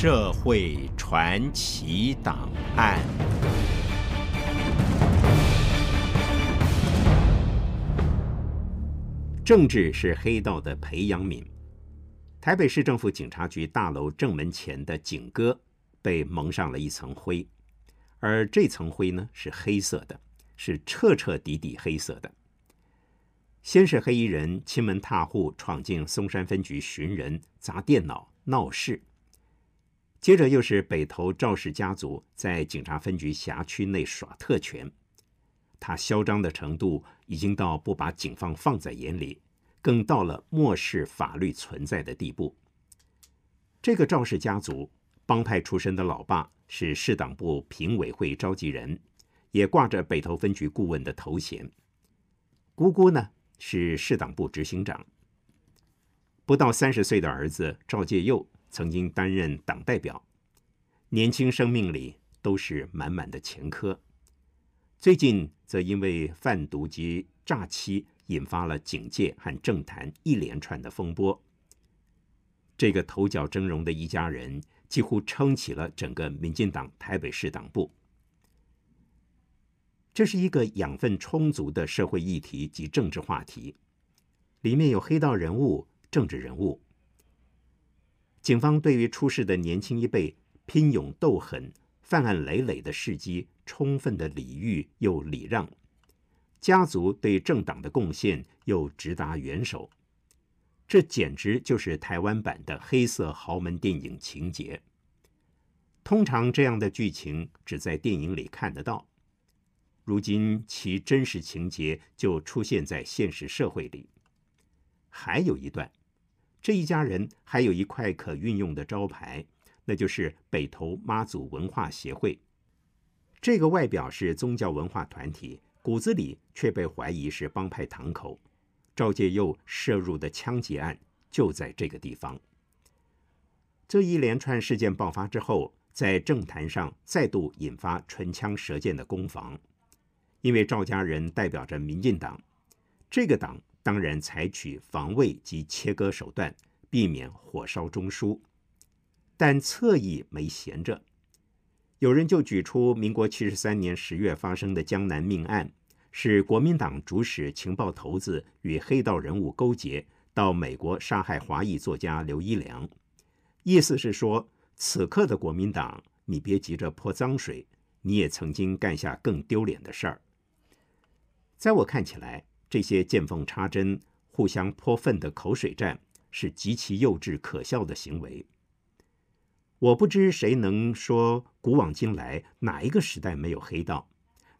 社会传奇档案。政治是黑道的培养皿。台北市政府警察局大楼正门前的警歌被蒙上了一层灰，而这层灰呢，是黑色的，是彻彻底底黑色的。先是黑衣人亲门踏户闯进松山分局寻人砸电脑闹事，接着又是北投赵氏家族在警察分局辖区内耍特权，他嚣张的程度已经到不把警方放在眼里。更到了漠视法律存在的地步。这个赵氏家族帮派出身的老爸是市党部评委会召集人，也挂着北投分局顾问的头衔。姑姑呢是市党部执行长。不到三十岁的儿子赵介佑曾经担任党代表。年轻生命里都是满满的前科。最近则因为贩毒及诈欺。引发了警界和政坛一连串的风波。这个头角峥嵘的一家人，几乎撑起了整个民进党台北市党部。这是一个养分充足的社会议题及政治话题，里面有黑道人物、政治人物。警方对于出事的年轻一辈拼勇斗狠、犯案累累的事迹，充分的礼遇又礼让。家族对政党的贡献又直达元首，这简直就是台湾版的黑色豪门电影情节。通常这样的剧情只在电影里看得到，如今其真实情节就出现在现实社会里。还有一段，这一家人还有一块可运用的招牌，那就是北投妈祖文化协会。这个外表是宗教文化团体。骨子里却被怀疑是帮派堂口，赵介佑涉入的枪击案就在这个地方。这一连串事件爆发之后，在政坛上再度引发唇枪舌剑的攻防，因为赵家人代表着民进党，这个党当然采取防卫及切割手段，避免火烧中枢，但侧翼没闲着。有人就举出民国七十三年十月发生的江南命案，是国民党主使情报头子与黑道人物勾结，到美国杀害华裔作家刘一良。意思是说，此刻的国民党，你别急着泼脏水，你也曾经干下更丢脸的事儿。在我看起来，这些见缝插针、互相泼粪的口水战，是极其幼稚可笑的行为。我不知谁能说古往今来哪一个时代没有黑道，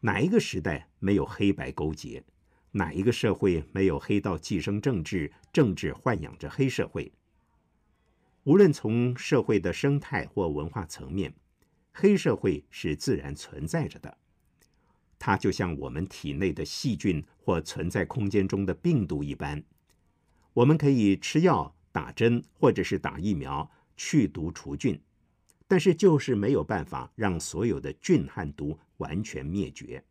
哪一个时代没有黑白勾结，哪一个社会没有黑道寄生政治，政治豢养着黑社会。无论从社会的生态或文化层面，黑社会是自然存在着的。它就像我们体内的细菌或存在空间中的病毒一般，我们可以吃药、打针或者是打疫苗去毒除菌。但是就是没有办法让所有的菌和毒完全灭绝。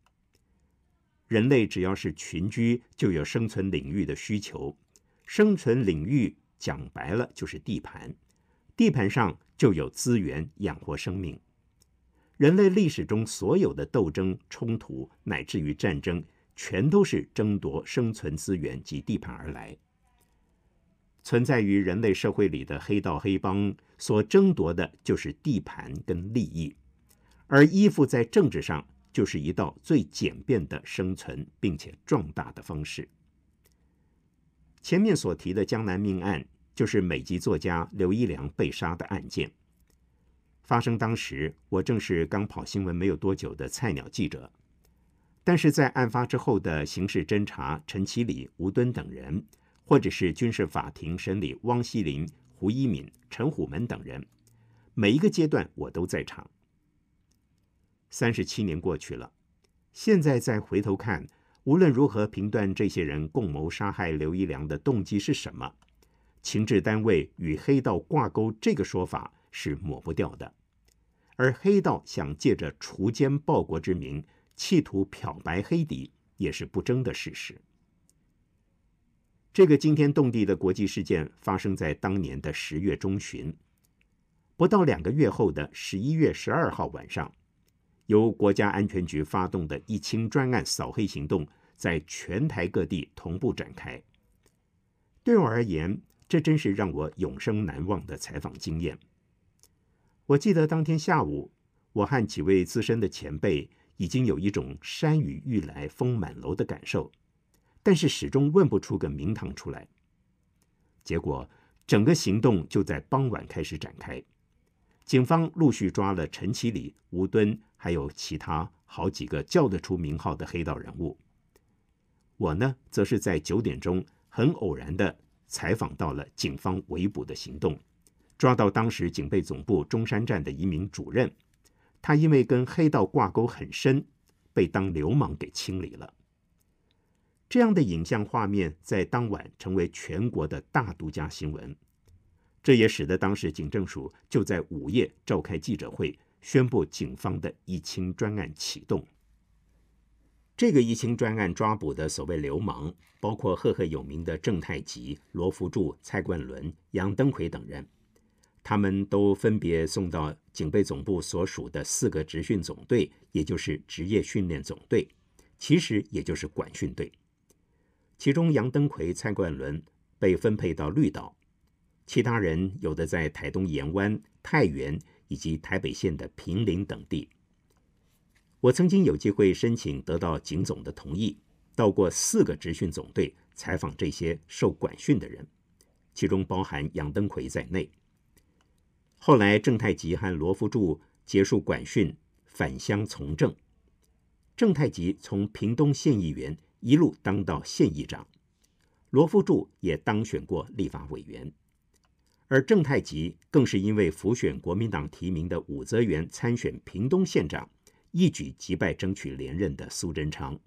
人类只要是群居，就有生存领域的需求。生存领域讲白了就是地盘，地盘上就有资源养活生命。人类历史中所有的斗争、冲突，乃至于战争，全都是争夺生存资源及地盘而来。存在于人类社会里的黑道黑帮所争夺的就是地盘跟利益，而依附在政治上就是一道最简便的生存并且壮大的方式。前面所提的江南命案就是美籍作家刘一良被杀的案件。发生当时，我正是刚跑新闻没有多久的菜鸟记者，但是在案发之后的刑事侦查，陈其礼、吴敦等人。或者是军事法庭审理汪希林、胡一敏、陈虎门等人，每一个阶段我都在场。三十七年过去了，现在再回头看，无论如何评断这些人共谋杀害刘一良的动机是什么，情治单位与黑道挂钩这个说法是抹不掉的。而黑道想借着锄奸报国之名，企图漂白黑底，也是不争的事实。这个惊天动地的国际事件发生在当年的十月中旬，不到两个月后的十一月十二号晚上，由国家安全局发动的一清专案扫黑行动，在全台各地同步展开。对我而言，这真是让我永生难忘的采访经验。我记得当天下午，我和几位资深的前辈已经有一种山雨欲来风满楼的感受，但是始终问不出个名堂出来。结果，整个行动就在傍晚开始展开。警方陆续抓了陈其礼、吴敦，还有其他好几个叫得出名号的黑道人物。我呢，则是在九点钟很偶然的采访到了警方围捕的行动，抓到当时警备总部中山站的一名主任，他因为跟黑道挂钩很深，被当流氓给清理了。这样的影像画面在当晚成为全国的大独家新闻。这也使得当时警政署就在午夜召开记者会，宣布警方的一清专案启动。这个一清专案抓捕的所谓流氓，包括赫赫有名的郑太吉、罗福柱、蔡冠伦、杨登魁等人，他们都分别送到警备总部所属的四个职训总队，也就是职业训练总队，其实也就是管训队。其中杨登魁、蔡冠伦被分配到绿岛。其他人有的在台东盐湾、太原以及台北县的平林等地。我曾经有机会申请得到警总的同意，到过四个职训总队采访这些受管训的人，其中包含杨登魁在内。后来郑太吉和罗福柱结束管训，返乡从政。郑太吉从屏东县议员一路当到县议长，罗福柱也当选过立法委员。而郑太吉更是因为辅选国民党提名的武则元参选屏东县长，一举击败争取连任的苏贞昌。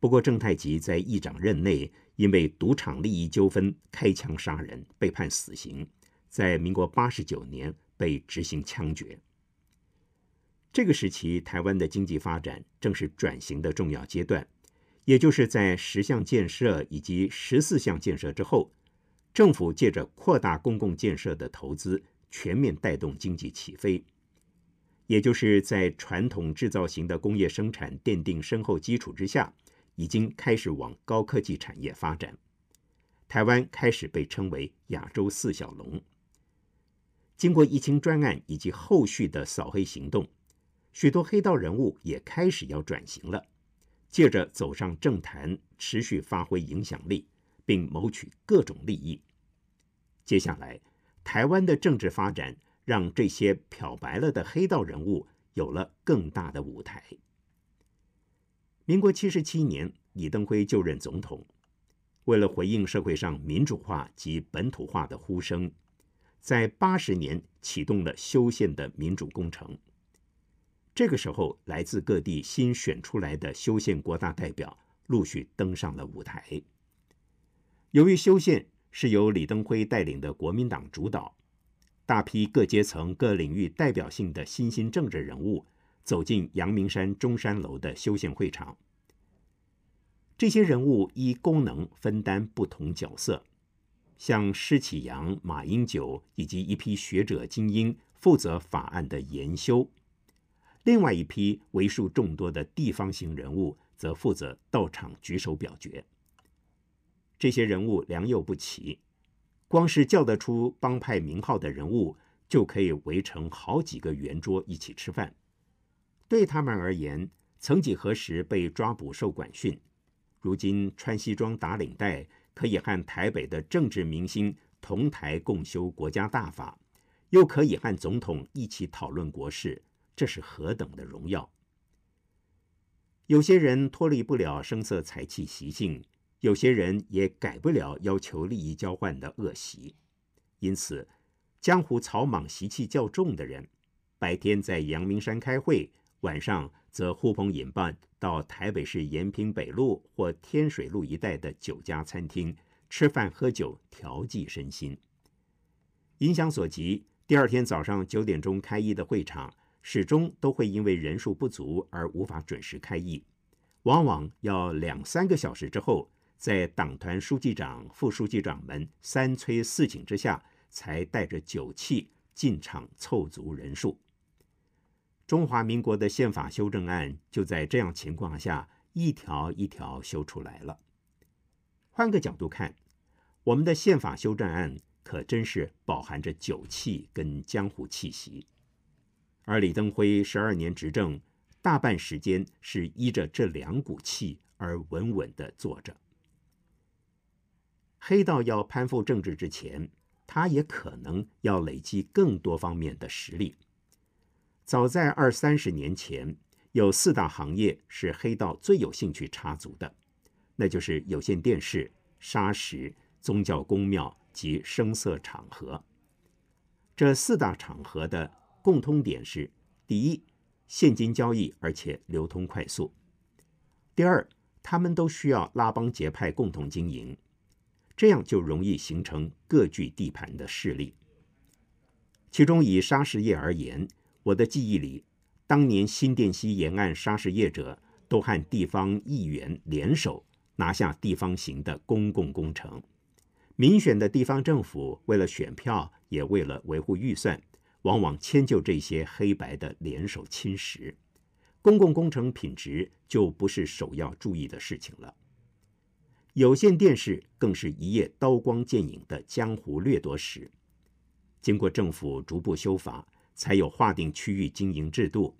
不过，郑太吉在议长任内因为赌场利益纠纷开枪杀人，被判死刑，在民国八十九年被执行枪决。这个时期，台湾的经济发展正是转型的重要阶段，也就是在十项建设以及十四项建设之后。政府借着扩大公共建设的投资，全面带动经济起飞，也就是在传统制造型的工业生产奠定深厚基础之下，已经开始往高科技产业发展。台湾开始被称为亚洲四小龙。经过疫情专案以及后续的扫黑行动，许多黑道人物也开始要转型了，借着走上政坛，持续发挥影响力。并谋取各种利益。接下来，台湾的政治发展让这些漂白了的黑道人物有了更大的舞台。民国七十七年，李登辉就任总统，为了回应社会上民主化及本土化的呼声，在八十年启动了修宪的民主工程。这个时候，来自各地新选出来的修宪国大代表陆续登上了舞台。由于修宪是由李登辉带领的国民党主导，大批各阶层、各领域代表性的新兴政治人物走进阳明山中山楼的修宪会场。这些人物依功能分担不同角色，像施启扬、马英九以及一批学者精英负责法案的研修，另外一批为数众多的地方型人物则负责到场举手表决。这些人物良莠不齐，光是叫得出帮派名号的人物，就可以围成好几个圆桌一起吃饭。对他们而言，曾几何时被抓捕受管训，如今穿西装打领带，可以和台北的政治明星同台共修国家大法，又可以和总统一起讨论国事，这是何等的荣耀！有些人脱离不了声色财气习性。有些人也改不了要求利益交换的恶习，因此，江湖草莽习气较重的人，白天在阳明山开会，晚上则呼朋引伴到台北市延平北路或天水路一带的酒家餐厅吃饭喝酒，调剂身心。影响所及，第二天早上九点钟开议的会场，始终都会因为人数不足而无法准时开议，往往要两三个小时之后。在党团书记长、副书记长们三催四请之下，才带着酒气进场凑足人数。中华民国的宪法修正案就在这样情况下一条一条修出来了。换个角度看，我们的宪法修正案可真是饱含着酒气跟江湖气息。而李登辉十二年执政，大半时间是依着这两股气而稳稳的坐着。黑道要攀附政治之前，他也可能要累积更多方面的实力。早在二三十年前，有四大行业是黑道最有兴趣插足的，那就是有线电视、砂石、宗教宫庙及声色场合。这四大场合的共通点是：第一，现金交易，而且流通快速；第二，他们都需要拉帮结派共同经营，这样就容易形成各据地盘的势力。其中以砂石业而言，我的记忆里，当年新店溪沿岸砂石业者都和地方议员联手拿下地方型的公共工程，民选的地方政府为了选票，也为了维护预算，往往迁就这些黑白的联手侵蚀，公共工程品质就不是首要注意的事情了。有线电视更是一夜刀光剑影的江湖掠夺史，经过政府逐步修法。才有划定区域经营制度，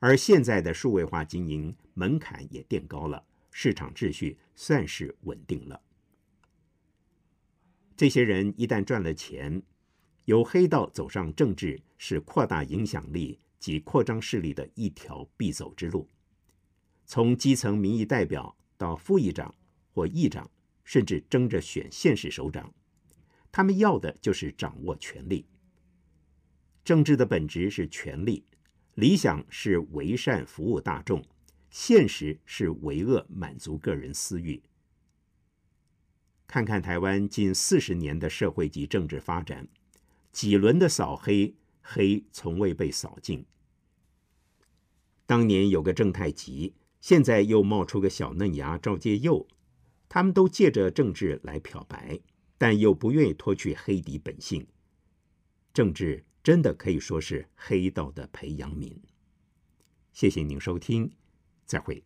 而现在的数位化经营门槛也垫高了，市场秩序算是稳定了。这些人一旦赚了钱，由黑道走上政治，是扩大影响力及扩张势力的一条必走之路。从基层民意代表到副议长或议长，甚至争着选县市首长，他们要的就是掌握权力。政治的本质是权力，理想是为善服务大众，现实是为恶满足个人私欲。看看台湾近四十年的社会及政治发展，几轮的扫黑，黑从未被扫尽。当年有个正太吉，现在又冒出个小嫩芽赵介佑，他们都借着政治来漂白，但又不愿意脱去黑底本性。政治。真的可以说是黑道的培养皿。谢谢您收听，再会。